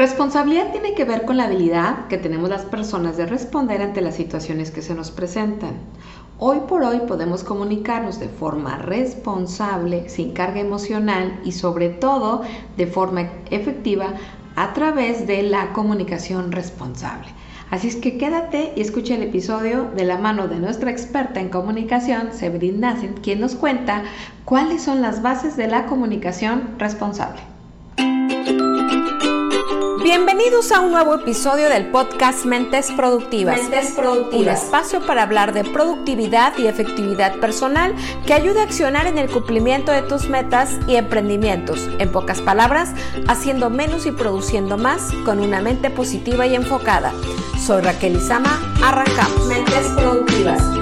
Responsabilidad tiene que ver con la habilidad que tenemos las personas de responder ante las situaciones que se nos presentan. Hoy por hoy podemos comunicarnos de forma responsable, sin carga emocional y sobre todo de forma efectiva a través de la comunicación responsable. Así es que quédate y escucha el episodio de la mano de nuestra experta en comunicación, Severin Nassim, quien nos cuenta cuáles son las bases de la comunicación responsable. Bienvenidos a un nuevo episodio del podcast Mentes Productivas. Mentes Productivas. Un espacio para hablar de productividad y efectividad personal que ayude a accionar en el cumplimiento de tus metas y emprendimientos. En pocas palabras, haciendo menos y produciendo más con una mente positiva y enfocada. Soy Raquel Izama. Arrancamos. Mentes Productivas.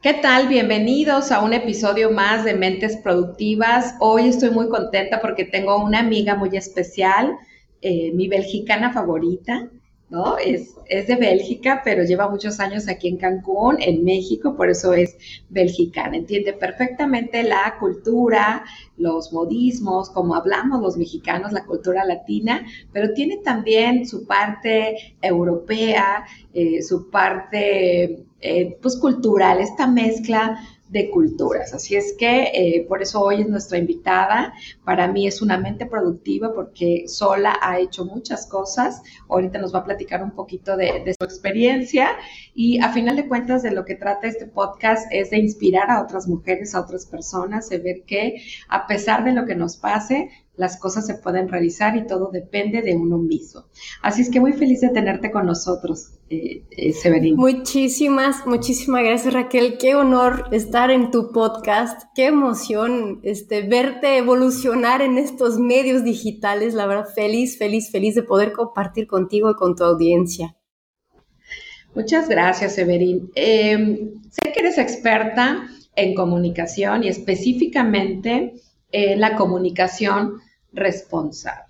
¿Qué tal? Bienvenidos a un episodio más de Mentes Productivas. Hoy estoy muy contenta porque tengo una amiga muy especial, eh, mi belgicana favorita, ¿no? Es, es, de Bélgica, pero lleva muchos años aquí en Cancún, en México, por eso es belgicana. Entiende perfectamente la cultura, los modismos, como hablamos los mexicanos, la cultura latina, pero tiene también su parte europea, eh, su parte eh, pues cultural, esta mezcla de culturas. Así es que eh, por eso hoy es nuestra invitada. Para mí es una mente productiva porque sola ha hecho muchas cosas. Ahorita nos va a platicar un poquito de, de, su experiencia y a final de cuentas de lo que trata este podcast es de inspirar a otras mujeres, a otras personas, de ver que a pesar de lo que nos pase, las cosas se pueden realizar y todo depende de uno mismo. Así es que muy feliz de tenerte con nosotros, eh, eh, Severino. Muchísimas, muchísimas gracias Raquel. Qué honor estar en tu podcast. Qué emoción este, verte evolucionar en estos medios digitales. La verdad, feliz, feliz, feliz de poder compartir contigo y con tu audiencia. Muchas gracias, Severín. Eh, sé que eres experta en comunicación y específicamente en la comunicación responsable.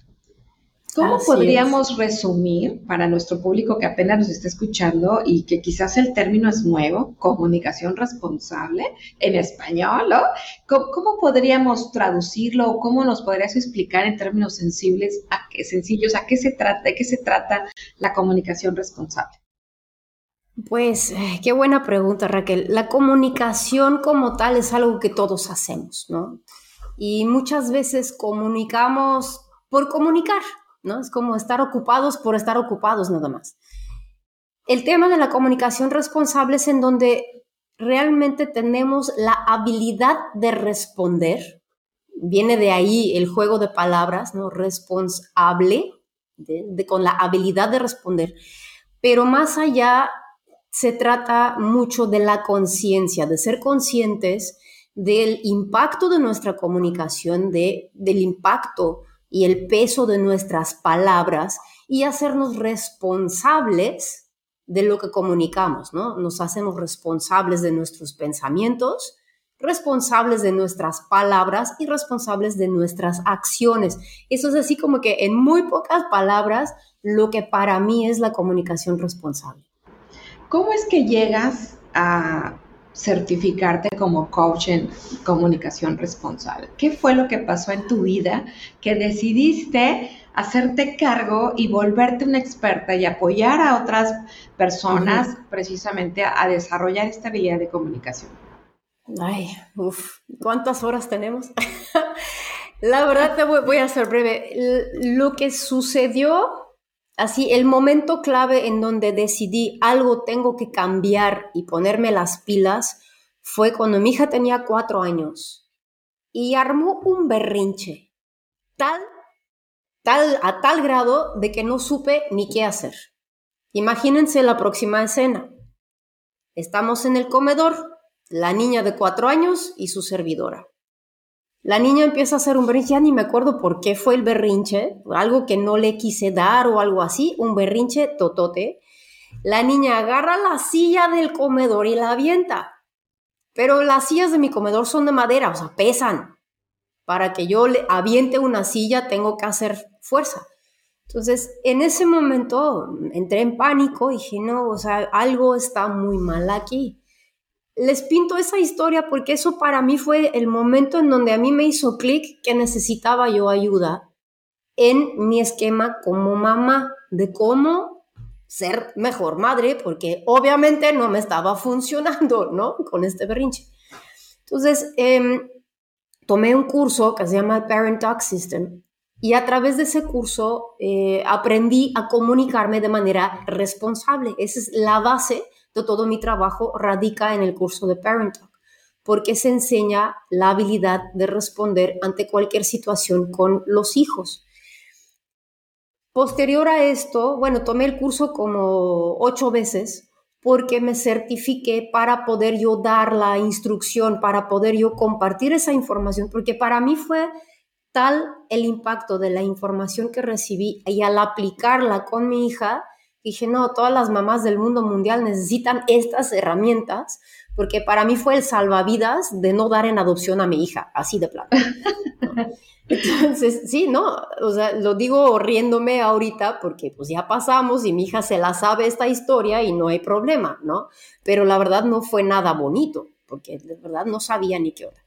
¿Cómo podríamos resumir para nuestro público que apenas nos está escuchando y que quizás el término es nuevo, comunicación responsable en español? ¿no? ¿Cómo, podríamos traducirlo o cómo nos podrías explicar en términos sensibles, a qué, sencillos, a qué se trata, de qué se trata la comunicación responsable? Pues eh, qué buena pregunta, Raquel. La comunicación como tal es algo que todos hacemos, ¿no? Y muchas veces comunicamos por comunicar, ¿no? Es como estar ocupados por estar ocupados nada más. El tema de la comunicación responsable es en donde realmente tenemos la habilidad de responder. Viene de ahí el juego de palabras, ¿no? Responsable, de, con la habilidad de responder. Pero más allá se trata mucho de la conciencia, de ser conscientes del impacto de nuestra comunicación, de, del impacto y el peso de nuestras palabras y hacernos responsables de lo que comunicamos, ¿no? Nos hacemos responsables de nuestros pensamientos, responsables de nuestras palabras y responsables de nuestras acciones. Eso es así como que en muy pocas palabras lo que para mí es la comunicación responsable. ¿Cómo es que llegas a certificarte como coach en comunicación responsable. ¿Qué fue lo que pasó en tu vida que decidiste hacerte cargo y volverte una experta y apoyar a otras personas precisamente a, desarrollar esta habilidad de comunicación? Ay, uff, ¿cuántas horas tenemos? La verdad te voy, voy a ser breve. Lo que sucedió Así, el momento clave en donde decidí algo tengo que cambiar y ponerme las pilas fue cuando mi hija tenía cuatro años y armó un berrinche, tal, tal, a tal grado de que no supe ni qué hacer. Imagínense la próxima escena. Estamos en el comedor, la niña de cuatro años y su servidora. La niña empieza a hacer un berrinche, ya ni me acuerdo por qué fue el berrinche, algo que no le quise dar o algo así, un berrinche totote. La niña agarra la silla del comedor y la avienta. Pero las sillas de mi comedor son de madera, o sea, pesan. Para que yo le aviente una silla tengo que hacer fuerza. Entonces, en ese momento entré en pánico y dije, no, o sea, algo está muy mal aquí les pinto esa historia porque eso para mí fue el momento en donde a mí me hizo clic que necesitaba yo ayuda en mi esquema como mamá, de cómo ser mejor madre, porque obviamente no me estaba funcionando, ¿no? Con este berrinche. Entonces, em, tomé un curso que se llama Parent Talk System y a través de ese curso eh, aprendí a comunicarme de manera responsable. Esa es la base todo mi trabajo, radica en el curso de Parent Talk, porque se enseña la habilidad de responder ante cualquier situación con los hijos. Posterior a esto, bueno, tomé el curso como ocho veces porque me certifiqué para poder yo dar la instrucción, para poder yo compartir esa información, porque para mí fue tal el impacto de la información que recibí y al aplicarla con mi hija, dije, no, todas las mamás del mundo mundial necesitan estas herramientas, porque para mí fue el salvavidas de no dar en adopción a mi hija, así de plano. Entonces, sí, no, o sea, lo digo riéndome ahorita porque pues ya pasamos y mi hija se la sabe esta historia y no hay problema, ¿no? Pero la verdad no fue nada bonito, porque de verdad no sabía ni qué hora.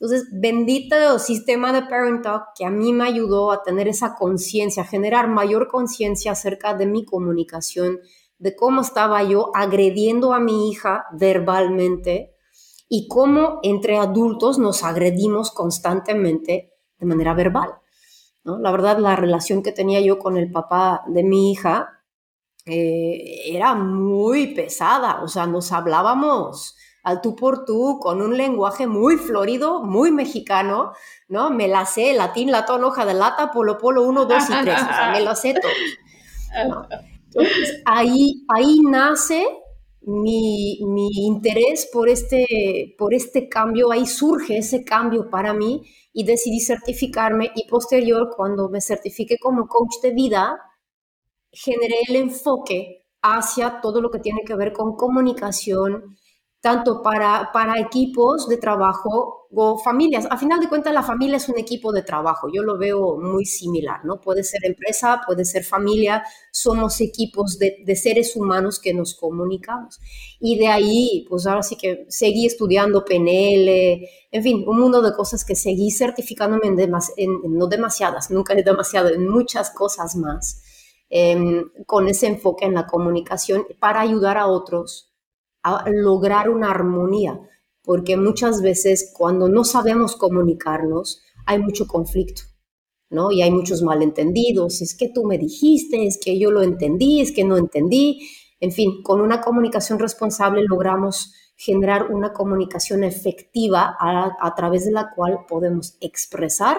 Entonces, bendito sistema de Parent Talk que a mí me ayudó a tener esa conciencia, a generar mayor conciencia acerca de mi comunicación, de cómo estaba yo agrediendo a mi hija verbalmente y cómo entre adultos nos agredimos constantemente de manera verbal. ¿no? La verdad, la relación que tenía yo con el papá de mi hija eh, era muy pesada, o sea, nos hablábamos al tú por tú, con un lenguaje muy florido, muy mexicano, ¿no? Me la sé, latín, latón, hoja de lata, polo, polo, uno, dos y tres, o sea, me lo sé todo. Entonces, ahí, ahí nace mi, mi, interés por este, por este cambio, ahí surge ese cambio para mí y decidí certificarme y posterior, cuando me certifique como coach de vida, generé el enfoque hacia todo lo que tiene que ver con comunicación, tanto para, para equipos de trabajo o familias. A final de cuentas, la familia es un equipo de trabajo. Yo lo veo muy similar, ¿no? Puede ser empresa, puede ser familia, somos equipos de, de seres humanos que nos comunicamos. Y de ahí, pues ahora sí que seguí estudiando PNL, en fin, un mundo de cosas que seguí certificándome en, no demasiadas, nunca es demasiado, en muchas cosas más, em, con ese enfoque en la comunicación para ayudar a otros a lograr una armonía, porque muchas veces cuando no sabemos comunicarnos hay mucho conflicto, ¿no? Y hay muchos malentendidos, es que tú me dijiste, es que yo lo entendí, es que no entendí, en fin, con una comunicación responsable logramos generar una comunicación efectiva a, a través de la cual podemos expresar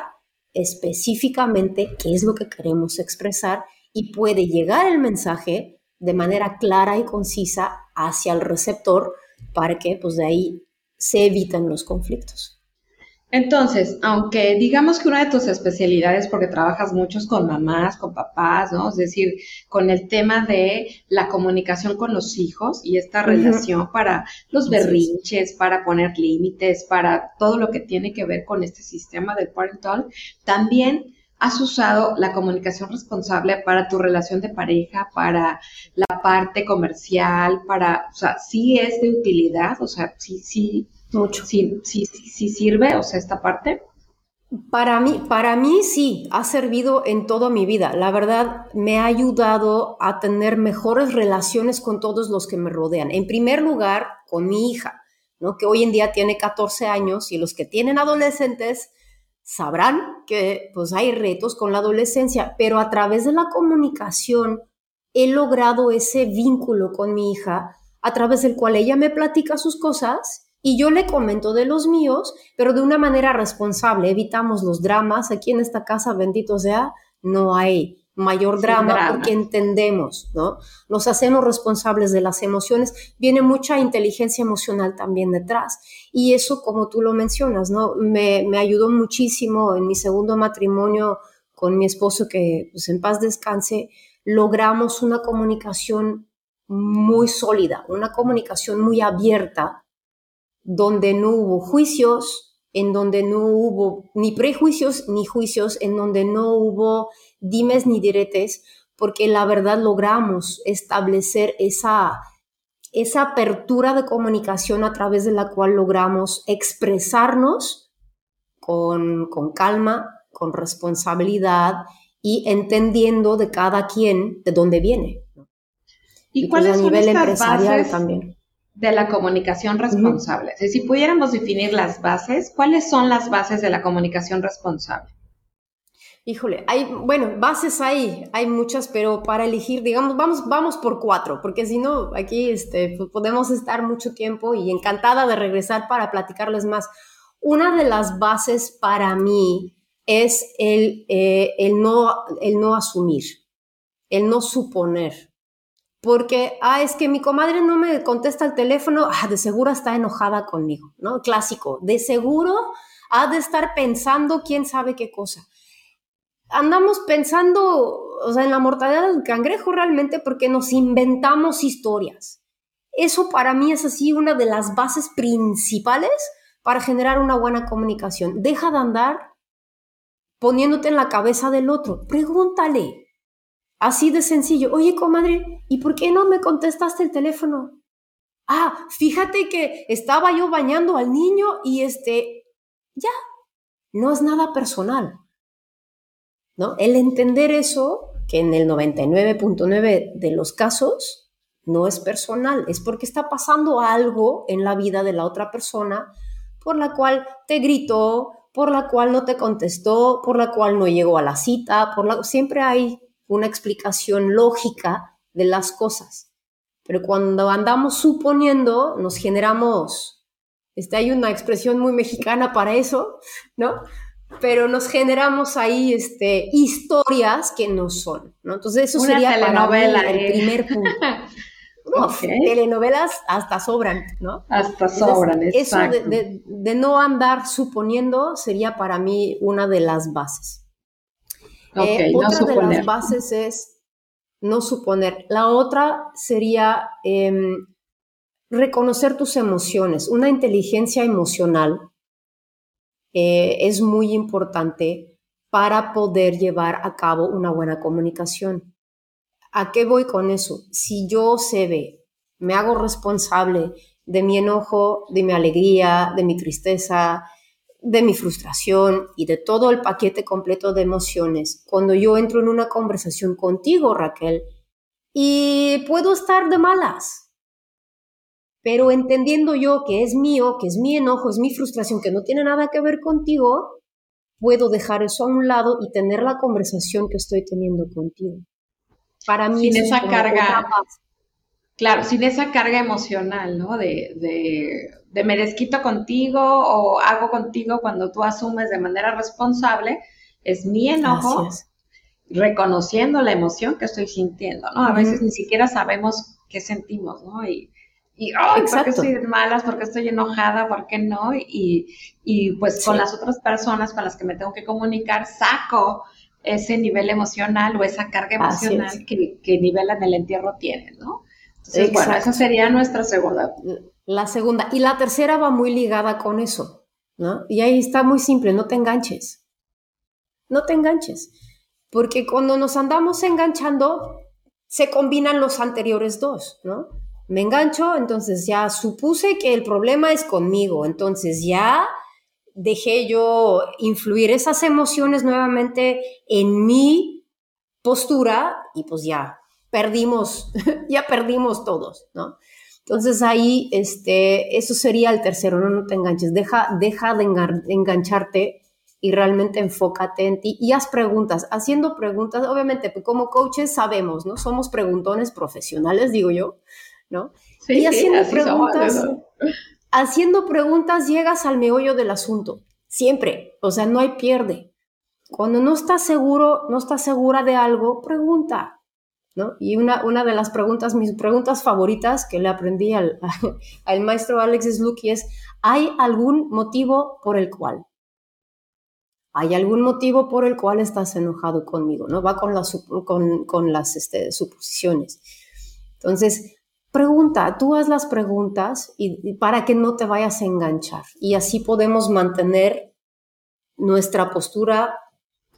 específicamente qué es lo que queremos expresar y puede llegar el mensaje de manera clara y concisa hacia el receptor para que pues de ahí se eviten los conflictos. Entonces, aunque digamos que una de tus especialidades, porque trabajas muchos con mamás, con papás, ¿no? Es decir, con el tema de la comunicación con los hijos y esta relación para los berrinches, para poner límites, para todo lo que tiene que ver con este sistema del parental, también has usado la comunicación responsable para tu relación de pareja, para la parte comercial, para, o sea, sí es de utilidad, o sea, sí, sí, mucho, sí, sí, sí, sirve, o sea, esta parte. Para mí, para mí sí, ha servido en toda mi vida. La verdad, me ha ayudado a tener mejores relaciones con todos los que me rodean. En primer lugar, con mi hija, ¿no? que hoy en día tiene 14 años y los que tienen adolescentes, sabrán que pues hay retos con la adolescencia, pero a través de la comunicación he logrado ese vínculo con mi hija a través del cual ella me platica sus cosas y yo le comento de los míos, pero de una manera responsable. Evitamos los dramas. Aquí en esta casa, bendito sea, no hay mayor drama, porque entendemos, ¿no? Nos hacemos responsables de las emociones, viene mucha inteligencia emocional también detrás. Y eso, como tú lo mencionas, ¿no? Me, me ayudó muchísimo en mi segundo matrimonio con mi esposo, que pues en paz descanse, logramos una comunicación muy sólida, una comunicación muy abierta, donde no hubo juicios, en donde no hubo ni prejuicios ni juicios, en donde no hubo dimes ni diretes, porque la verdad logramos establecer esa, esa apertura de comunicación a través de la cual logramos expresarnos con, con calma, con responsabilidad y entendiendo de cada quien de dónde viene. ¿Y, pues, cuáles a nivel empresarial también? De la comunicación responsable. Si pudiéramos definir las bases, ¿cuáles son las bases de la comunicación responsable? Híjole, hay, bueno, bases hay, hay muchas, pero para elegir, digamos, vamos, vamos por cuatro, porque si no, aquí este, pues, podemos estar mucho tiempo y encantada de regresar para platicarles más. Una de las bases para mí es el, eh, el, no, el no asumir, el no suponer. Porque, ah, es que mi comadre no me contesta el teléfono, ah, de seguro está enojada conmigo, ¿no? Clásico, de seguro ha de estar pensando quién sabe qué cosa andamos pensando, o sea, en la mortalidad del cangrejo realmente porque nos inventamos historias. Eso para mí es así una de las bases principales para generar una buena comunicación. Deja de andar poniéndote en la cabeza del otro. Pregúntale. Así de sencillo. Oye, comadre, ¿y por qué no me contestaste el teléfono? Ah, fíjate que estaba yo bañando al niño y este, ya, no es nada personal. El entender eso, que en el 99.9 de los casos no es personal, es porque está pasando algo en la vida de la otra persona por la cual te gritó, por la cual no te contestó, por la cual no llegó a la cita, por la siempre hay una explicación lógica de las cosas. Pero cuando andamos suponiendo, nos generamos, este, hay una expresión muy mexicana para eso, ¿no? pero nos generamos ahí este, historias que no son, ¿no? Entonces eso sería telenovela, para el ¿eh? primer punto. Telenovelas hasta sobran, ¿no? Hasta sobran, exacto. Eso de, no andar suponiendo sería para mí una de las bases. Eh, otra de las bases es no suponer. La otra sería em, reconocer tus emociones, una inteligencia emocional eh, es muy importante para poder llevar a cabo una buena comunicación. ¿A qué voy con eso? Si yo se ve, me hago responsable de mi enojo, de mi alegría, de mi tristeza, de mi frustración y de todo el paquete completo de emociones, cuando yo entro en una conversación contigo, Raquel, y puedo estar de malas, pero entendiendo yo que es mío, que es mi enojo, es mi frustración, que no tiene nada que ver contigo, puedo dejar eso a un lado y tener la conversación que estoy teniendo contigo. Para mí sin esa carga, claro, sin esa carga emocional, ¿no? De, de, de me desquito contigo o hago contigo cuando tú asumes de manera responsable, es mi enojo, reconociendo la emoción que estoy sintiendo, ¿no? A veces ni siquiera sabemos qué sentimos, ¿no? Y, y, ay, ¿por qué estoy malas? ¿Por qué estoy enojada? ¿Por qué no? Y, y pues con las otras personas con las que me tengo que comunicar, saco ese nivel emocional o esa carga emocional que, que nivel en el entierro tiene, ¿no? Entonces, bueno, esa sería nuestra segunda. La segunda. Y la tercera va muy ligada con eso, ¿no? Y ahí está muy simple, no te enganches. No te enganches. Porque cuando nos andamos enganchando, se combinan los anteriores dos, ¿no? me engancho, entonces ya supuse que el problema es conmigo, entonces ya dejé yo influir esas emociones nuevamente en mi postura y pues ya perdimos, ya perdimos todos, ¿no? Entonces ahí, este, eso sería el tercero, no, no te enganches, deja, deja de engancharte y realmente enfócate en ti y haz preguntas. Haciendo preguntas, obviamente, pues, como coaches sabemos, ¿no? Somos preguntones profesionales, digo yo, ¿no? y haciendo preguntas, haciendo preguntas llegas al meollo del asunto, siempre, o sea, no hay pierde. Cuando no estás seguro, no estás segura de algo, pregunta, ¿no? Y una, una de las preguntas, mis preguntas favoritas que le aprendí al, al maestro Alex Slucky es, ¿hay algún motivo por el cual? ¿Hay algún motivo por el cual estás enojado conmigo? ¿No? Va con las, con, con las este, suposiciones. Entonces, Pregunta, tú haz las preguntas y, para que no te vayas a enganchar y así podemos mantener nuestra postura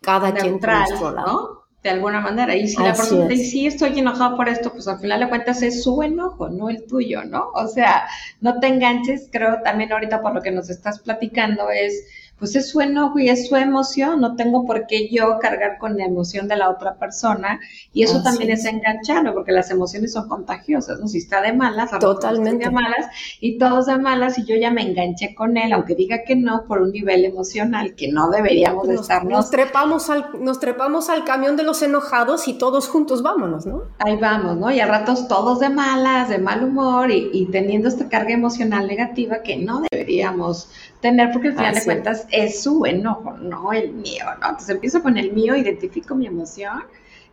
cada quien por nuestro lado. De alguna manera. Y si la persona dice, sí, estoy enojado por esto, pues al final de cuentas es su enojo, no el tuyo, ¿no? O sea, no te enganches, creo también ahorita por lo que nos estás platicando es pues es su enojo y es su emoción, no tengo por qué yo cargar con la emoción de la otra persona y eso también es engancharlo porque las emociones son contagiosas, ¿no? Si está de malas, totalmente de malas y todos de malas y yo ya me enganché con él, aunque diga que no, por un nivel emocional que no deberíamos nos, estarnos. Nos trepamos, al, nos trepamos al camión de los enojados y todos juntos vámonos, ¿no? Ahí vamos, ¿no? Y a ratos todos de malas, de mal humor y, y teniendo esta carga emocional negativa que no deberíamos tener porque al final de cuentas es su enojo, no el mío, ¿no? Entonces empiezo con el mío, identifico mi emoción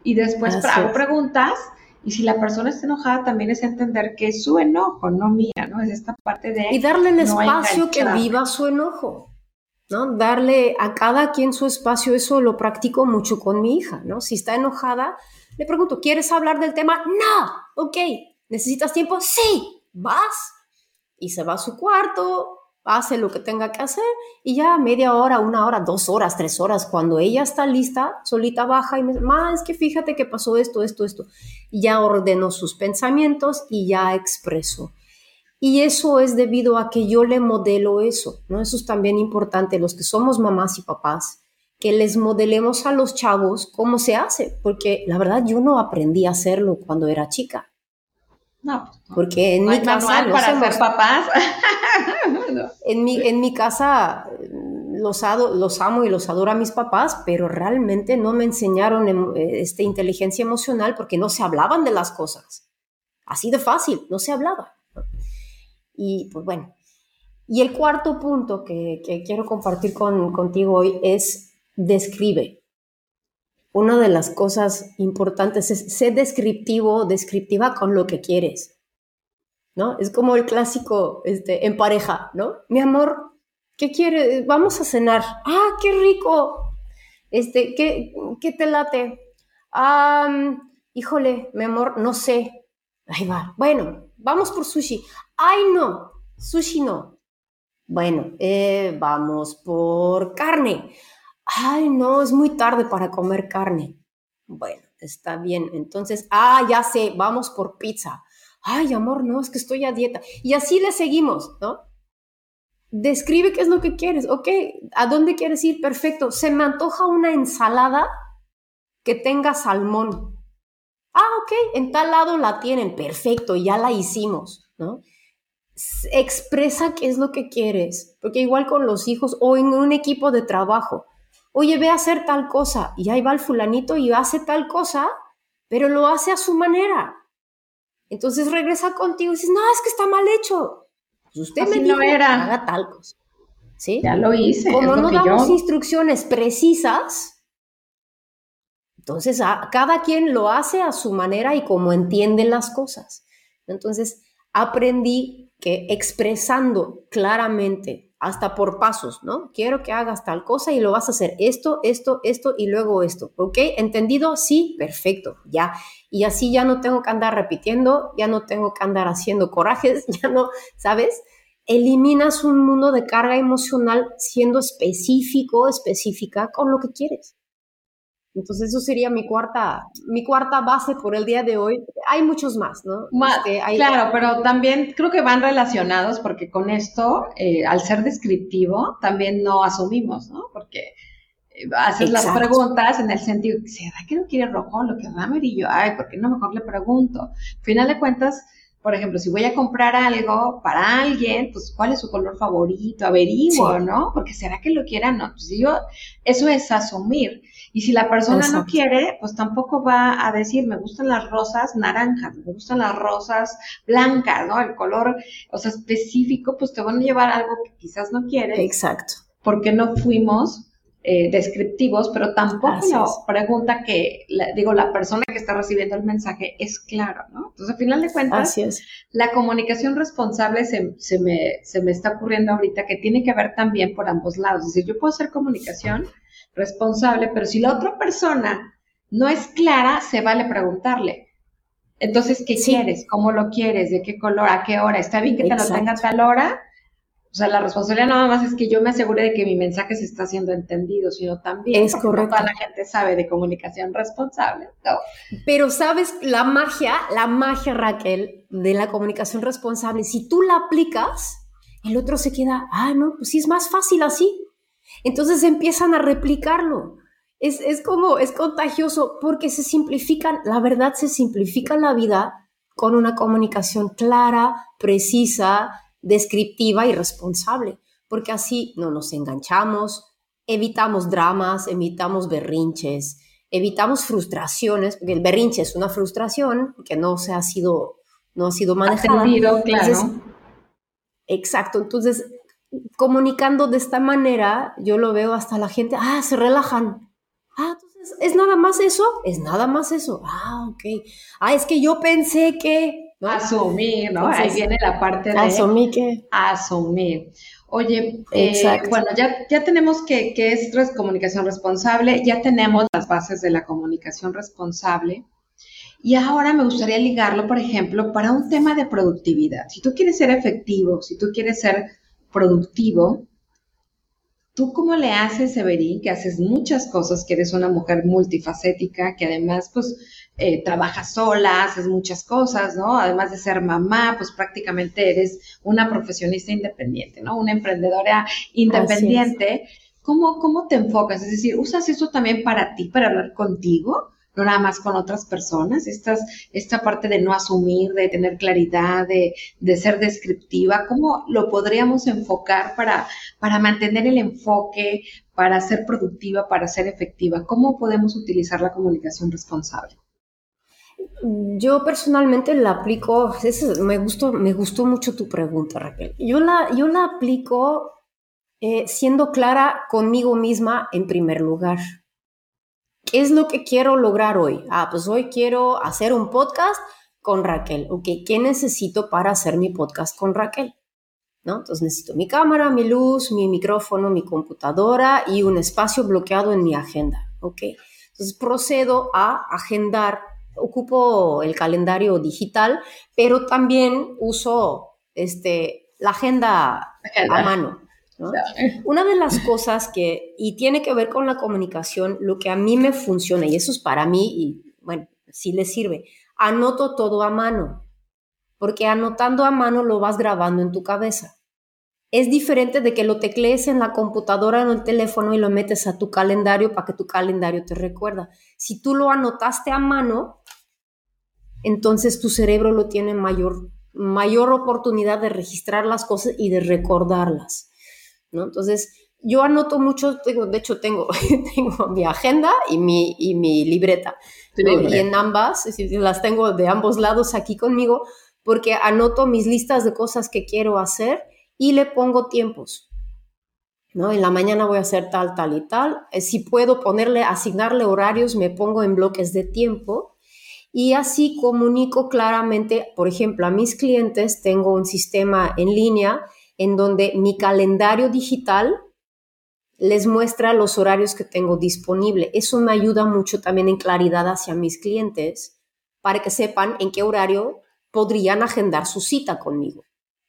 y después hago preguntas y si la persona está enojada también es entender que es su enojo, no mía, ¿no? Es esta parte de... Y darle el espacio que viva su enojo, ¿no? Darle a cada quien su espacio, eso lo practico mucho con mi hija, ¿no? Si está enojada, le pregunto, ¿quieres hablar del tema? No, ok, ¿necesitas tiempo? Sí, vas. Y se va a su cuarto, hace lo que tenga que hacer y ya media hora, una hora, dos horas, tres horas, cuando ella está lista, solita baja y me dice, es que fíjate que pasó esto, esto, esto. Ya ordenó sus pensamientos y ya expresó. Y eso es debido a que yo le modelo eso, ¿no? Eso es también importante, los que somos mamás y papás, que les modelemos a los chavos cómo se hace, porque la verdad yo no aprendí a hacerlo cuando era chica. No, porque en mi casa para ser papás. en, mi, en mi casa los, los amo y los adoro a mis papás, pero realmente no me enseñaron em, este, inteligencia emocional porque no se hablaban de las cosas. Así de fácil, no se hablaba. Y pues bueno. Y el cuarto punto que, que quiero compartir con, contigo hoy es describe. Una de las cosas importantes es ser descriptivo, descriptiva con lo que quieres. ¿no? Es como el clásico este, en pareja, ¿no? Mi amor, ¿qué quieres? Vamos a cenar. Ah, qué rico. Este, ¿qué, qué te late? Ah, híjole, mi amor, no sé. Ahí va. Bueno, vamos por sushi. Ay, no, sushi no. Bueno, eh, vamos por carne. Ay, no, es muy tarde para comer carne. Bueno, está bien. Entonces, ah, ya sé, vamos por pizza ay, amor, no, es que estoy a dieta. Y así le seguimos, ¿no? Describe qué es lo que quieres, ok, ¿a dónde quieres ir? Perfecto, se me antoja una ensalada que tenga salmón. Ah, ok, en tal lado la tienen, perfecto, ya la hicimos, ¿no? Expresa qué es lo que quieres, porque igual con los hijos o en un equipo de trabajo, oye, ve a hacer tal cosa, y ahí va el fulanito y hace tal cosa, pero lo hace a su manera. Entonces regresa contigo y dices, no, es que está mal hecho. Pues usted me dijo no era. haga tal cosa. ¿Sí? Ya lo hice. Como no damos instrucciones precisas, entonces cada quien lo hace a su manera y como entiende las cosas. Entonces aprendí que expresando claramente hasta por pasos, ¿no? Quiero que hagas tal cosa y lo vas a hacer esto, esto, esto y luego esto, ¿ok? ¿Entendido? Sí, perfecto, ya. Y así ya no tengo que andar repitiendo, ya no tengo que andar haciendo corajes, ya no, ¿sabes? Eliminas un mundo de carga emocional siendo específico, específica con lo que quieres. Entonces eso sería mi cuarta, mi cuarta base por el día de hoy. Hay muchos más, ¿no? Este, claro, pero también creo que van relacionados porque con esto, eh, al ser descriptivo, también no asumimos, ¿no? Porque eh, haces las preguntas en el sentido, ¿será que no quiere rojo? ¿Lo que amarillo? Ay, ¿por qué no mejor le pregunto? Final de cuentas, por ejemplo, si voy a comprar algo para alguien, pues cuál es su color favorito, averiguo, ¿no? Porque será que lo quiera, no. Pues yo, eso es asumir. Y si la persona no quiere, pues tampoco va a decir, me gustan las rosas naranjas, me gustan las rosas blancas, ¿no? El color, o sea, específico, pues te van a llevar algo que quizás no quiere. Exacto. Porque no fuimos eh, descriptivos, pero tampoco la pregunta que, digo, la persona que está recibiendo el mensaje es claro, ¿no? Entonces, al final de cuentas, la comunicación responsable se, se, me, se me está ocurriendo ahorita que tiene que ver también por ambos lados. Es decir, yo puedo hacer comunicación responsable, pero si la otra persona no es clara, se vale preguntarle. Entonces, ¿qué quieres? ¿Cómo lo quieres? ¿De qué color? ¿A qué hora? ¿Está bien que te lo tenga a tal hora? O sea, la responsabilidad nada más es que yo me asegure de que mi mensaje se está siendo entendido, sino también es correcto. toda la gente sabe de comunicación responsable. Pero sabes, la magia, la magia, Raquel, de la comunicación responsable, si tú la aplicas, el otro se queda, ah, no, pues sí es más fácil así. Entonces empiezan a replicarlo. Es, es como, es contagioso porque se simplifican, la verdad se simplifica la vida con una comunicación clara, precisa, descriptiva y responsable, porque así no nos enganchamos, evitamos dramas, evitamos berrinches, evitamos frustraciones, porque el berrinche es una frustración que no se ha sido, no ha sido manejada. claro. exacto, entonces comunicando de esta manera, yo lo veo hasta la gente, ah, se relajan. Ah, entonces, ¿es nada más eso? Es nada más eso. Ah, ok. Ah, es que yo pensé que... Asumir, ¿no? Ahí viene la parte de... Asumir que... Asumir. Oye, eh, bueno, ya, ya tenemos que, que es comunicación responsable, ya tenemos las bases de la comunicación responsable. Y ahora me gustaría ligarlo, por ejemplo, para un tema de productividad. Si tú quieres ser efectivo, si tú quieres ser productivo, ¿tú cómo le haces, Severín, que haces muchas cosas, que eres una mujer multifacética, que además, pues, eh, trabajas sola, haces muchas cosas, ¿no? Además de ser mamá, pues prácticamente eres una profesionista independiente, ¿no? Una emprendedora independiente. ¿Cómo, ¿Cómo te enfocas? Es decir, ¿usas eso también para ti, para hablar contigo? No nada más con otras personas, Estas, esta parte de no asumir, de tener claridad, de, ser descriptiva, ¿cómo lo podríamos enfocar para, para mantener el enfoque, para ser productiva, para ser efectiva? ¿Cómo podemos utilizar la comunicación responsable? Yo personalmente la aplico, me, gustó, me gustó mucho tu pregunta, Raquel. Yo la, yo la aplico eh, siendo clara conmigo misma en primer lugar. ¿Qué es lo que quiero lograr hoy? Ah, pues hoy quiero hacer un podcast con Raquel. Ok, ¿qué necesito para hacer mi podcast con Raquel? ¿No? Entonces necesito mi cámara, mi luz, mi micrófono, mi computadora y un espacio bloqueado en mi agenda. Ok, entonces procedo a agendar. Ocupo el calendario digital, pero también uso este, la agenda. a mano. Una de las cosas que, y tiene que ver con la comunicación, lo que a mí me funciona, y eso es para mí, y bueno, sí le sirve, anoto todo a mano, porque anotando a mano lo vas grabando en tu cabeza. Es diferente de que lo teclees en la computadora o en el teléfono y lo metes a tu calendario para que tu calendario te recuerda. Si tú lo anotaste a mano, entonces tu cerebro lo tiene mayor, mayor oportunidad de registrar las cosas y de recordarlas. ¿No? Entonces, yo anoto mucho, de hecho tengo, tengo mi agenda y mi, y mi libreta. Y en ambas, las tengo de ambos lados aquí conmigo, porque anoto mis listas de cosas que quiero hacer y le pongo tiempos. ¿no? En la mañana voy a hacer tal, tal y tal. Eh, si puedo ponerle, asignarle horarios, me pongo en bloques de tiempo. Y así comunico claramente, por ejemplo, a mis clientes, tengo un sistema en línea en donde mi calendario digital les muestra los horarios que tengo disponible. Eso me ayuda mucho también en claridad hacia mis clientes para que sepan en qué horario podrían agendar su cita conmigo.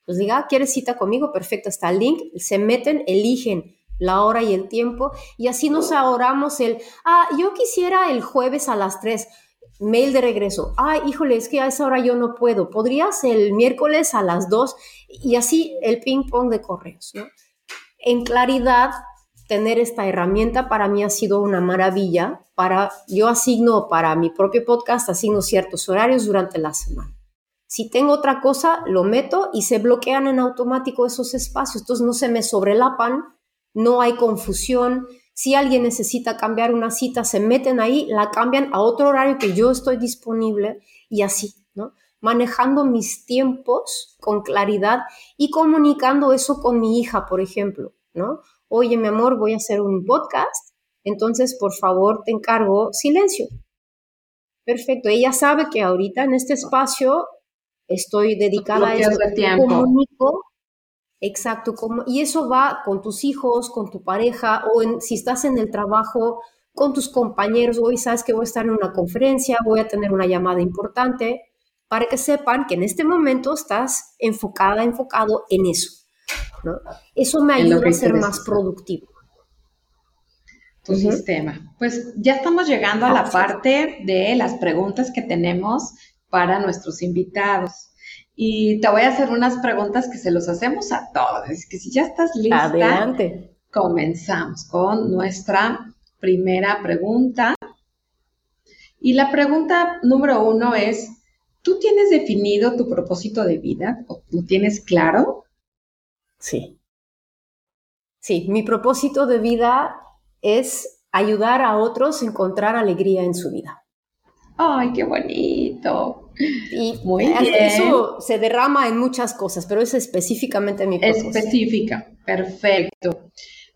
Pues diga, ah, ¿quieres cita conmigo? Perfecto, está el link, se meten, eligen la hora y el tiempo y así nos ahorramos el, ah, yo quisiera el jueves a las 3 mail de regreso. Ay, híjole, es que a esa hora yo no puedo. ¿Podrías el miércoles a las 2? Y así el ping pong de correos, ¿no? En claridad, tener esta herramienta para mí ha sido una maravilla. Para, yo asigno para mi propio podcast, asigno ciertos horarios durante la semana. Si tengo otra cosa, lo meto y se bloquean en automático esos espacios. Entonces no se me sobrelapan, no hay confusión, si alguien necesita cambiar una cita, se meten ahí, la cambian a otro horario que yo estoy disponible y así, ¿no? Manejando mis tiempos con claridad y comunicando eso con mi hija, por ejemplo, ¿no? Oye, mi amor, voy a hacer un podcast, entonces por favor te encargo silencio. Perfecto, ella sabe que ahorita en este espacio estoy dedicada a esto. Comunico Exacto, como, y eso va con tus hijos, con tu pareja, o en, si estás en el trabajo, con tus compañeros, hoy sabes que voy a estar en una conferencia, voy a tener una llamada importante, para que sepan que en este momento estás enfocada, enfocado en eso. Eso me ayuda a ser más productivo. Tu sistema. Pues ya estamos llegando a la parte de las preguntas que tenemos para nuestros invitados. Y te voy a hacer unas preguntas que se los hacemos a todos. Es que si ya estás lista, Adelante. comenzamos con nuestra primera pregunta. Y la pregunta número uno es, ¿tú tienes definido tu propósito de vida? ¿O tú tienes claro? Sí. Sí, mi propósito de vida es ayudar a otros a encontrar alegría en su vida. ¡Ay, qué bonito! Y Muy eso se derrama en muchas cosas, pero es específicamente mi. Específica, perfecto.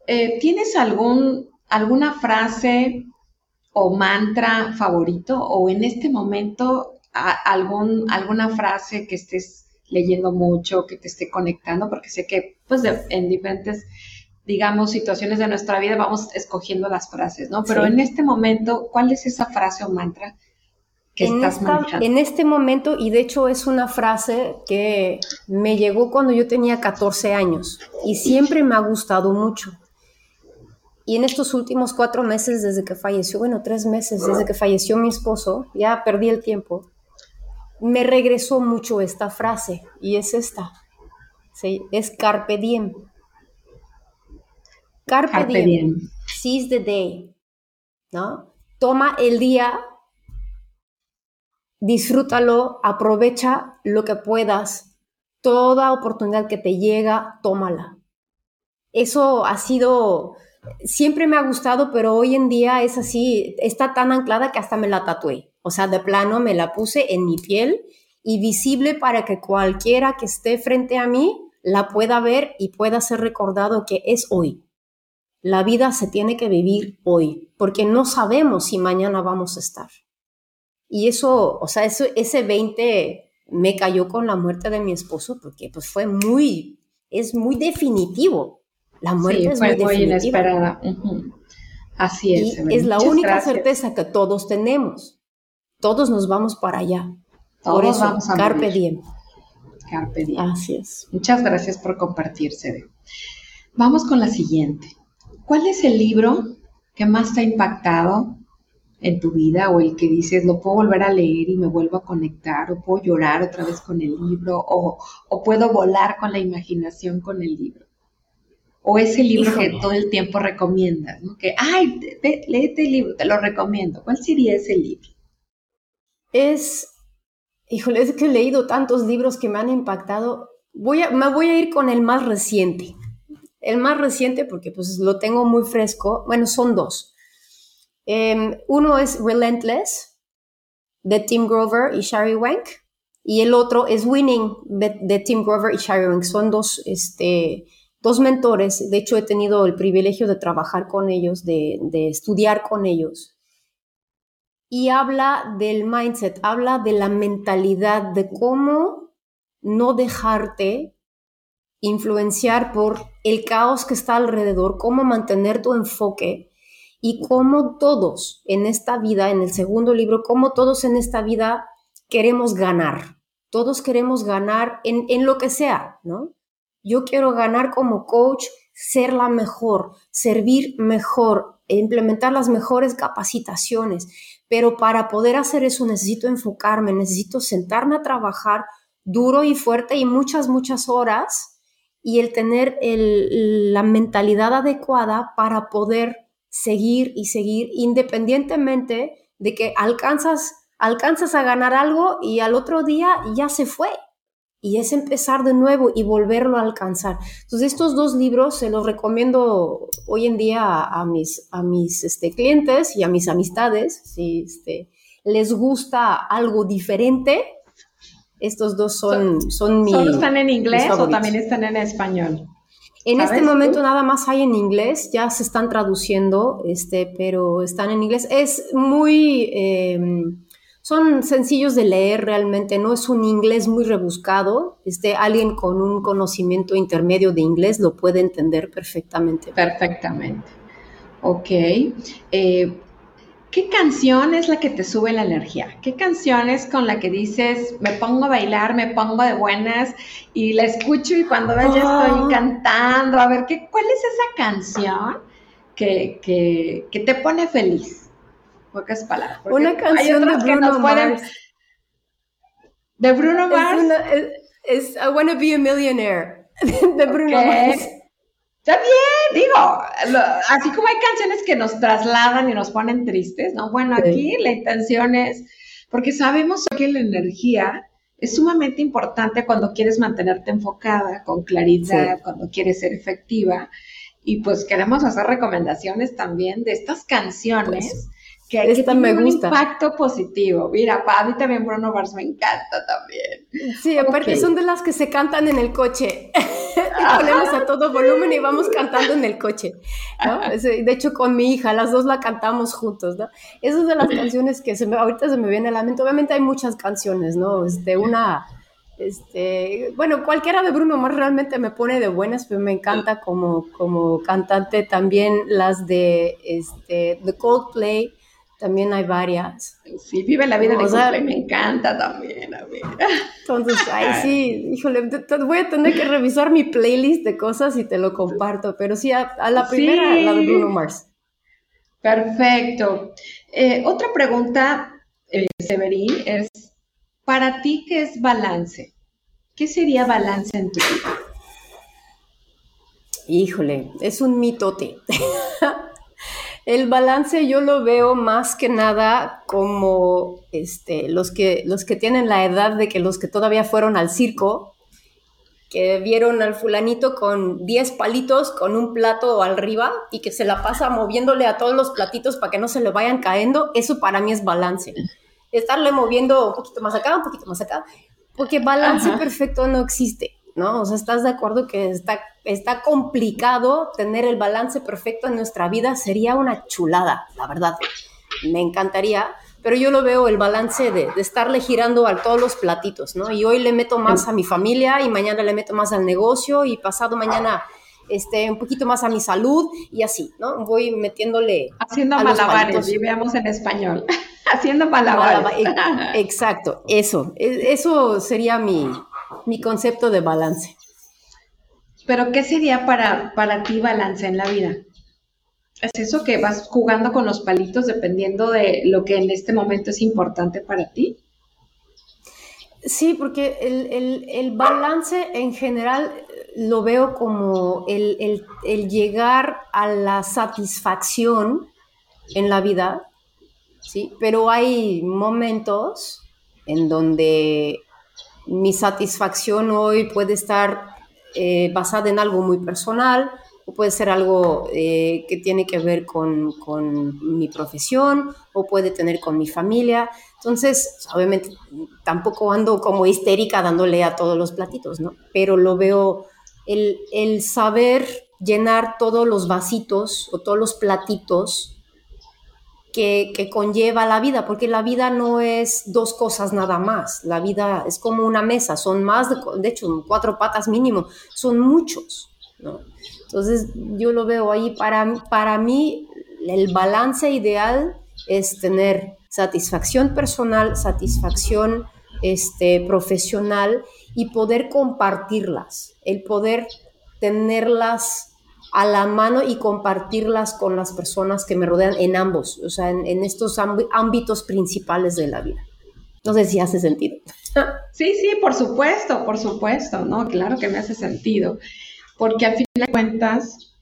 Eh, ¿Tienes algún, alguna frase o mantra favorito o en este momento algún, alguna frase que estés leyendo mucho, que te esté conectando? Porque sé que pues en diferentes digamos, situaciones de nuestra vida, vamos escogiendo las frases, ¿no? Pero en este momento, ¿cuál es esa frase o mantra que en estás En este momento, y de hecho es una frase que me llegó cuando yo tenía 14 años y siempre me ha gustado mucho. Y en estos últimos cuatro meses desde que falleció, bueno, tres meses desde que falleció mi esposo, ya perdí el tiempo, me regresó mucho esta frase y es esta. ¿sí? Es carpe diem. Carpe, diem. Seize the day. ¿no? Toma el día, disfrútalo, aprovecha lo que puedas. Toda oportunidad que te llega, tómala. Eso ha sido, siempre me ha gustado, pero hoy en día es así, está tan anclada que hasta me la tatué. O sea, de plano me la puse en mi piel y visible para que cualquiera que esté frente a mí la pueda ver y pueda ser recordado que es hoy. La vida se tiene que vivir hoy, porque no sabemos si mañana vamos a estar. Y eso, o sea, eso, ese 20 me cayó con la muerte de mi esposo, porque pues fue muy, es muy definitivo. La muerte es muy, muy inesperada. Así es. Y es la única certeza que todos tenemos. Todos nos vamos para allá. Todos por eso, vamos a carpe diem. Carpe diem. Así es. Muchas gracias por compartirse. Vamos con la siguiente. ¿Cuál es el libro que más te ha impactado en tu vida o el que dices, lo puedo volver a leer y me vuelvo a conectar o puedo llorar otra vez con el libro o, puedo volar con la imaginación con el libro? O ese libro que todo el tiempo recomiendas, ¿no? Que, ay, léete el libro, te lo recomiendo. ¿Cuál sería ese libro? Es, híjole, es que he leído tantos libros que me han impactado. Voy a, me voy a ir con el más reciente. El más reciente, porque pues lo tengo muy fresco, bueno, son dos. Em, uno es Relentless, de Tim Grover y Shari Wank, y el otro es Winning, de, Tim Grover y Shari Wank. Son dos, este, dos mentores. De hecho, he tenido el privilegio de trabajar con ellos, de, de estudiar con ellos. Y habla del mindset, habla de la mentalidad, de cómo no dejarte influenciar por el caos que está alrededor, cómo mantener tu enfoque y cómo todos en esta vida, en el segundo libro, cómo todos en esta vida queremos ganar. Todos queremos ganar en, en lo que sea, ¿no? Yo quiero ganar como coach, ser la mejor, servir mejor, implementar las mejores capacitaciones. Pero para poder hacer eso necesito enfocarme, necesito sentarme a trabajar duro y fuerte y muchas, muchas horas y el tener la mentalidad adecuada para poder seguir y seguir independientemente de que alcanzas, alcanzas a ganar algo y al otro día ya se fue. Y es empezar de nuevo y volverlo a alcanzar. Entonces, estos dos libros se los recomiendo hoy en día a, mis, a mis este, clientes y a mis amistades. Si este, les gusta algo diferente, estos dos son, son, ¿Solo están en inglés o también están en español? En este momento nada más hay en inglés, ya se están traduciendo, este, pero están en inglés. Es muy, em, son sencillos de leer realmente, no es un inglés muy rebuscado. Este, alguien con un conocimiento intermedio de inglés lo puede entender perfectamente. Perfectamente. Ok. Eh, ¿qué canción es la que te sube la energía? ¿Qué canción es con la que dices, me pongo a bailar, me pongo de buenas y la escucho y cuando ves ya estoy ah. cantando? A ver, ¿qué, ¿cuál es esa canción que, que, te pone feliz? Pocas palabras. Una canción de Bruno Mars. ¿De Bruno Mars? Es, I Wanna Be a Millionaire, de Bruno Mars. Está bien, digo, así como hay canciones que nos trasladan y nos ponen tristes, ¿no? Bueno, aquí la intención es, porque sabemos que la energía es sumamente importante cuando quieres mantenerte enfocada, con claridad, cuando quieres ser efectiva. Y pues queremos hacer recomendaciones también de estas canciones pues, que, Esta me un impacto positivo. Mira, para mí también Bruno Mars me encanta también. Sí, aparte son de las que se cantan en el coche. ponemos a todo volumen y vamos cantando en el coche. De hecho, con mi hija, las dos la cantamos juntos. ¿no? Esas son de las canciones que se me, ahorita se me viene a la mente. Obviamente hay muchas canciones, ¿no? Este, una... Este, bueno, cualquiera de Bruno Mars realmente me pone de buenas, pero me encanta como, como cantante también las de este, The Coldplay, también hay varias. Sí, vive la vida de Coldplay, me encanta también, a Entonces, ay, sí, híjole, voy a tener que revisar mi playlist de cosas y te lo comparto, pero sí, a, la primera, la de Bruno Mars. Perfecto. Eh, otra pregunta, eh, Severín, es, para ti, ¿qué es balance? ¿Qué sería balance en tu vida? Híjole, es un mitote. El balance yo lo veo más que nada como este, los, que, los que tienen la edad de que los que todavía fueron al circo, que vieron al fulanito con 10 palitos con un plato arriba y que se la pasa moviéndole a todos los platitos para que no se le vayan cayendo, eso para mí es balance. Estarle moviendo un poquito más acá, un poquito más acá, porque balance perfecto no existe. ¿No? O sea, ¿estás de acuerdo que está, está complicado tener el balance perfecto en nuestra vida? Sería una chulada, la verdad. Me encantaría, pero yo lo veo el balance de, estarle girando a todos los platitos, ¿no? Y hoy le meto más a mi familia y mañana le meto más al negocio y pasado mañana este, un poquito más a mi salud y así, ¿no? Voy metiéndole. Haciendo malabares, y veamos en español. Haciendo malabares. exacto, eso. E, eso sería mi, mi concepto de balance. Pero, ¿qué sería para, para ti balance en la vida? ¿Es eso que vas jugando con los palitos dependiendo de lo que en este momento es importante para ti? Sí, porque el, balance en general lo veo como el, el, llegar a la satisfacción en la vida, ¿sí? Pero hay momentos en donde mi satisfacción hoy puede estar eh, basada en algo muy personal o puede ser algo eh, que tiene que ver con, mi profesión o puede tener con mi familia. Entonces, obviamente, tampoco ando como histérica dándole a todos los platitos, ¿no? Pero lo veo, el, el saber llenar todos los vasitos o todos los platitos que, conlleva la vida, porque la vida no es dos cosas nada más, la vida es como una mesa, son más, de, hecho, cuatro patas mínimo, son muchos. Entonces yo lo veo ahí, para, para mí el balance ideal es tener satisfacción personal, satisfacción este, profesional y poder compartirlas, el poder tenerlas a la mano y compartirlas con las personas que me rodean en ambos, o sea, en, estos ámbitos principales de la vida. No sé si hace sentido. Sí, sí, por supuesto, por supuesto, ¿no? Claro que me hace sentido, porque al fin de cuentas,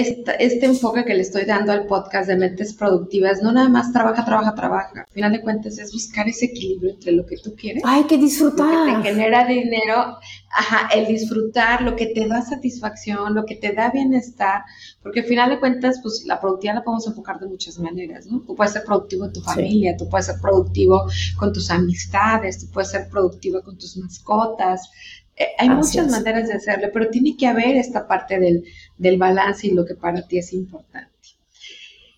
este, enfoque que le estoy dando al podcast de mentes productivas, no nada más trabaja, trabaja, trabaja. Al final de cuentas es buscar ese equilibrio entre lo que tú quieres. Hay que disfrutar. Lo que te genera dinero, ajá, el disfrutar, lo que te da satisfacción, lo que te da bienestar, porque al final de cuentas, pues la productividad la podemos enfocar de muchas maneras, ¿no? Tú puedes ser productivo en tu familia, tú puedes ser productivo con tus amistades, tú puedes ser productivo con tus mascotas, eh, hay muchas maneras de hacerlo, pero tiene que haber esta parte del, balance y lo que para ti es importante.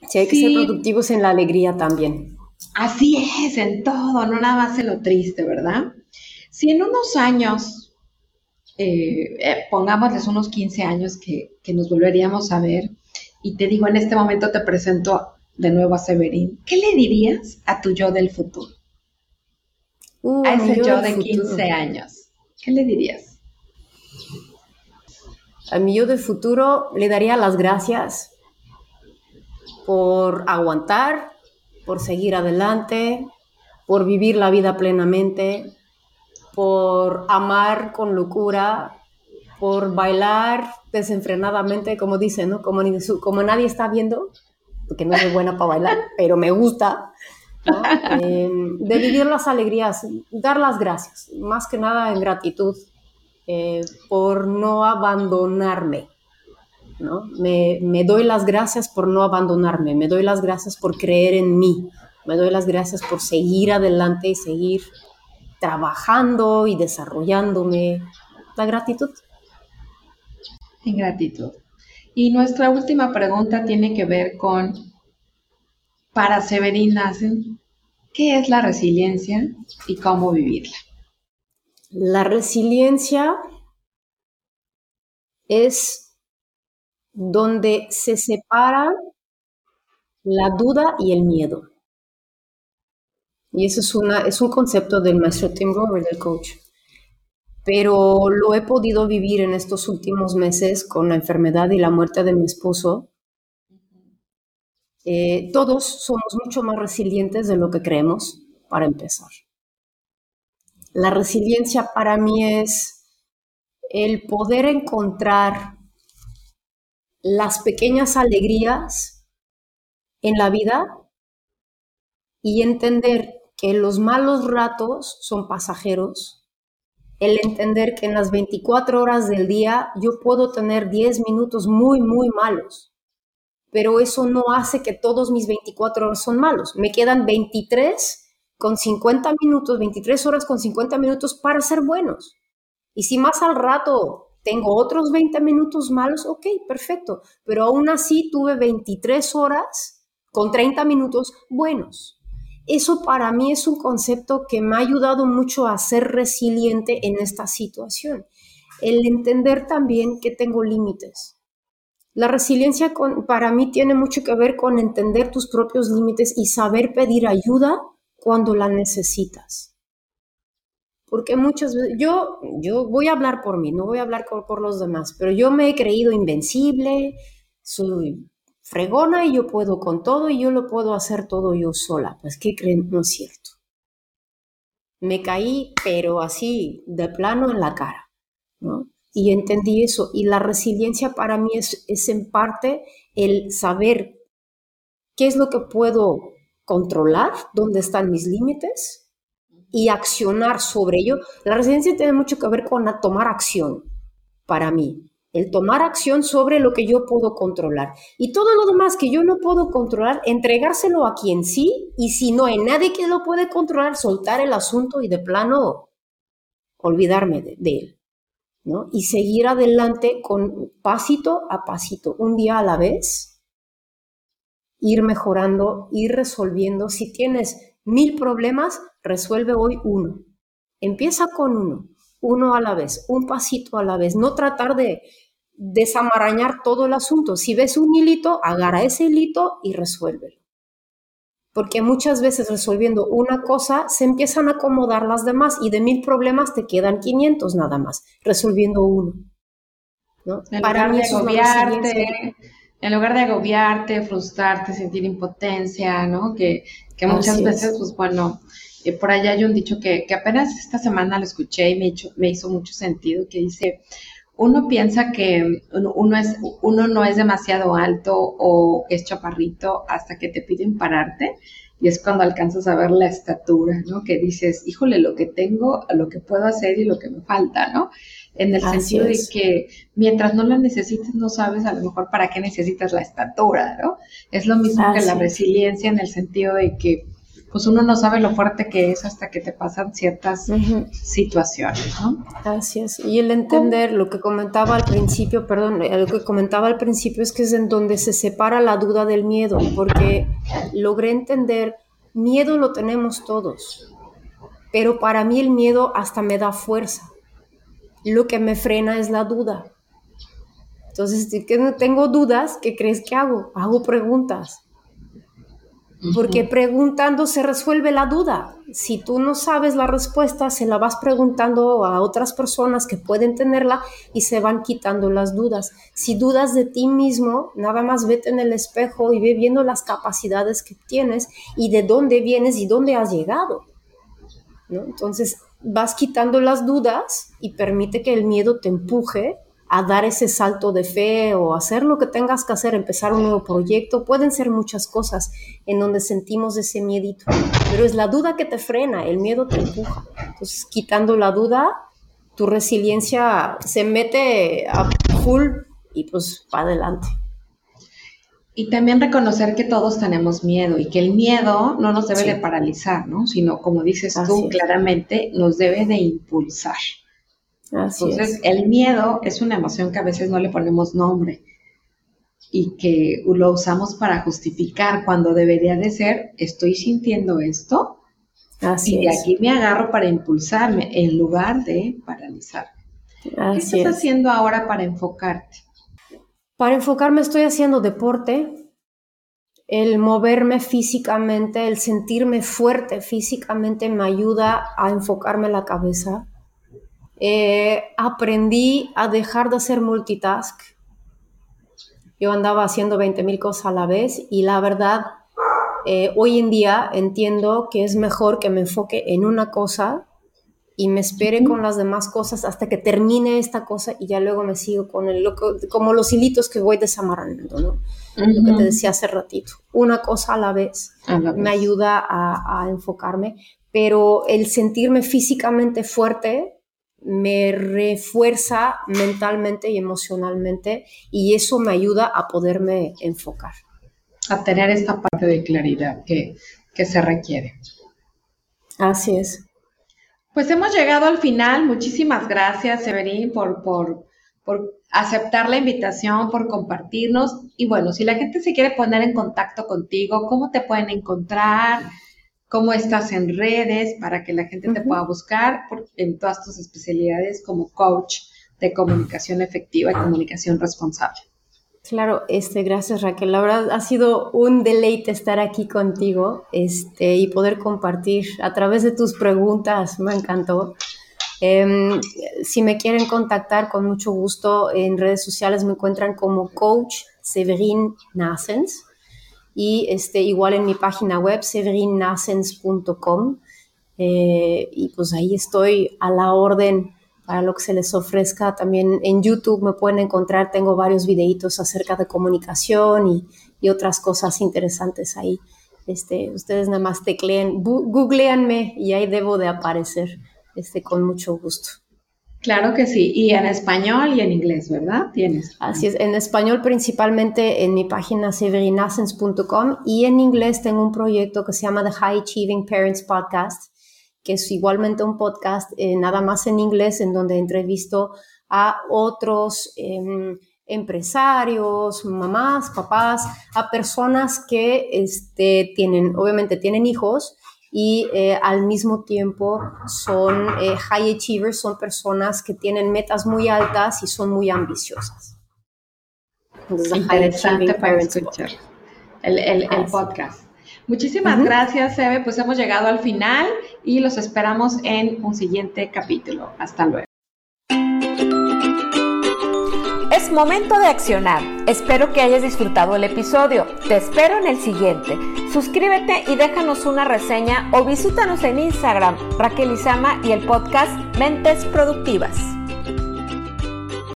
Sí, hay que ser productivos en la alegría también. Así es, en todo, no nada más en lo triste, ¿verdad? Si en unos años, eh, eh, pongámosles unos 15 años que, que, nos volveríamos a ver, y te digo, en este momento te presento de nuevo a Severín, ¿qué le dirías a tu yo del futuro? Uh, a ese yo del de futuro. 15 años. ¿Qué le dirías? A mi yo del futuro le daría las gracias por aguantar, por seguir adelante, por vivir la vida plenamente, por amar con locura, por bailar desenfrenadamente, como dicen, ¿no? Como, como nadie está viendo, porque no soy buena para bailar, pero me gusta, ¿no? Eh, de vivir las alegrías, dar las gracias, más que nada en gratitud eh, por no abandonarme. ¿no? Me, me doy las gracias por no abandonarme, me doy las gracias por creer en mí, me doy las gracias por seguir adelante y seguir trabajando y desarrollándome. La gratitud. En gratitud. Y nuestra última pregunta tiene que ver con, para Severín Nassen, ¿qué es la resiliencia y cómo vivirla? La resiliencia es donde se separa la duda y el miedo. Y eso es, una, es un concepto del maestro Tim Grover, del coach. Pero lo he podido vivir en estos últimos meses con la enfermedad y la muerte de mi esposo. Eh, todos somos mucho más resilientes de lo que creemos, para empezar. La resiliencia para mí es el poder encontrar las pequeñas alegrías en la vida y entender que los malos ratos son pasajeros, el entender que en las 24 horas del día yo puedo tener 10 minutos muy, muy malos, pero eso no hace que todos mis 24 horas son malos. Me quedan 23 con 50 minutos, 23 horas con 50 minutos para ser buenos. Y si más al rato tengo otros 20 minutos malos, ok, perfecto, pero aún así tuve 23 horas con 30 minutos buenos. Eso para mí es un concepto que me ha ayudado mucho a ser resiliente en esta situación. El entender también que tengo límites. La resiliencia para mí tiene mucho que ver con entender tus propios límites y saber pedir ayuda cuando la necesitas. Porque muchas veces, yo, yo voy a hablar por mí, no voy a hablar por, por los demás, pero yo me he creído invencible, soy fregona y yo puedo con todo y yo lo puedo hacer todo yo sola. Pues, ¿qué creen? No es cierto. Me caí, pero así, de plano en la cara, ¿no? Y entendí eso. Y la resiliencia para mí es, es en parte el saber qué es lo que puedo controlar, dónde están mis límites y accionar sobre ello. La resiliencia tiene mucho que ver con tomar acción para mí el tomar acción sobre lo que yo puedo controlar. Y todo lo demás que yo no puedo controlar, entregárselo a quien sí, y si no hay nadie que lo puede controlar, soltar el asunto y de plano olvidarme de, de él. Y seguir adelante con pasito a pasito, un día a la vez, ir mejorando, ir resolviendo. Si tienes mil problemas, resuelve hoy uno. Empieza con uno uno a la vez, un pasito a la vez, no tratar de desamarañar todo el asunto. Si ves un hilito, agarra ese hilito y resuélvelo. Porque muchas veces resolviendo una cosa se empiezan a acomodar las demás y de mil problemas te quedan 500 nada más, resolviendo uno. ¿no? En Para lugar mí de agobiarte, en lugar de agobiarte, frustrarte, sentir impotencia, ¿no? Que, que muchas Así veces, es. pues bueno, eh, por allá hay un dicho que, que, apenas esta semana lo escuché y me, hecho, me hizo mucho sentido, que dice, uno piensa que uno, es, uno no es demasiado alto o que es chaparrito hasta que te piden pararte y es cuando alcanzas a ver la estatura, ¿no? Que dices, híjole, lo que tengo, lo que puedo hacer y lo que me falta, ¿no? En el Así sentido es. de que mientras no la necesites, no sabes a lo mejor para qué necesitas la estatura, ¿no? Es lo mismo Así que la resiliencia en el sentido de que pues uno no sabe lo fuerte que es hasta que te pasan ciertas uh -huh. situaciones, ¿no? Así es. Y el entender lo que comentaba al principio, perdón, lo que comentaba al principio es que es en donde se separa la duda del miedo, porque logré entender, miedo lo tenemos todos, pero para mí el miedo hasta me da fuerza. Lo que me frena es la duda. Entonces, si tengo dudas, ¿qué crees que hago? Hago preguntas porque preguntando se resuelve la duda. Si tú no sabes la respuesta, se la vas preguntando a otras personas que pueden tenerla y se van quitando las dudas. Si dudas de ti mismo, nada más vete en el espejo y ve viendo las capacidades que tienes y de dónde vienes y dónde has llegado. Entonces vas quitando las dudas y permite que el miedo te empuje a dar ese salto de fe o hacer lo que tengas que hacer, empezar un nuevo proyecto. Pueden ser muchas cosas en donde sentimos ese miedito, pero es la duda que te frena, el miedo te empuja. Entonces, quitando la duda, tu resiliencia se mete a full y pues para adelante. Y también reconocer que todos tenemos miedo y que el miedo no nos debe de paralizar, ¿no? Sino, como dices tú claramente, nos debe de impulsar. Entonces, el miedo es una emoción que a veces no le ponemos nombre y que lo usamos para justificar cuando debería de ser, estoy sintiendo esto Así y de aquí me agarro para impulsarme en lugar de paralizarme. ¿Qué estás haciendo ahora para enfocarte? Para enfocarme estoy haciendo deporte, el moverme físicamente, el sentirme fuerte físicamente me ayuda a enfocarme la cabeza. Eh, aprendí a dejar de hacer multitask. Yo andaba haciendo 20 mil cosas a la vez y la verdad, eh, hoy en día entiendo que es mejor que me enfoque en una cosa y me espere con las demás cosas hasta que termine esta cosa y ya luego me sigo con el como los hilitos que voy desamarrando, ¿no? Lo que te decía hace ratito. Una cosa a la vez, me ayuda a, enfocarme, pero el sentirme físicamente fuerte me refuerza mentalmente y emocionalmente y eso me ayuda a poderme enfocar. A tener esta parte de claridad que, que se requiere. Así es. Pues hemos llegado al final. Muchísimas gracias, Severín, por, por, por aceptar la invitación, por compartirnos. Y bueno, si la gente se quiere poner en contacto contigo, ¿cómo te pueden encontrar? Cómo estás en redes para que la gente te pueda buscar en todas tus especialidades como coach de comunicación efectiva y comunicación responsable. Claro, este, gracias Raquel. La verdad ha sido un deleite estar aquí contigo este, y poder compartir a través de tus preguntas. Me encantó. Em, si me quieren contactar, con mucho gusto en redes sociales me encuentran como Coach Severin Nassens y este, igual en mi página web, severinnascens.com. Eh, y pues ahí estoy a la orden para lo que se les ofrezca. También en YouTube me pueden encontrar, tengo varios videitos acerca de comunicación y, y otras cosas interesantes ahí. Este, ustedes nada más tecleen, googleanme y ahí debo de aparecer este, con mucho gusto. Claro que sí, y en español y en inglés, ¿verdad? Tienes. Así es, en español principalmente en mi página severinascens.com y en inglés tengo un proyecto que se llama The High Achieving Parents Podcast, que es igualmente un podcast eh, nada más en inglés en donde entrevisto a otros em, empresarios, mamás, papás, a personas que este, tienen, obviamente tienen hijos, y eh, al mismo tiempo son eh, high achievers, son personas que tienen metas muy altas y son muy ambiciosas. Interesante para escuchar el, el, el podcast. Muchísimas gracias, Eve. Pues hemos llegado al final y los esperamos en un siguiente capítulo. Hasta luego. Momento de accionar. Espero que hayas disfrutado el episodio. Te espero en el siguiente. Suscríbete y déjanos una reseña o visítanos en Instagram, Raquel Izama y el podcast Mentes Productivas.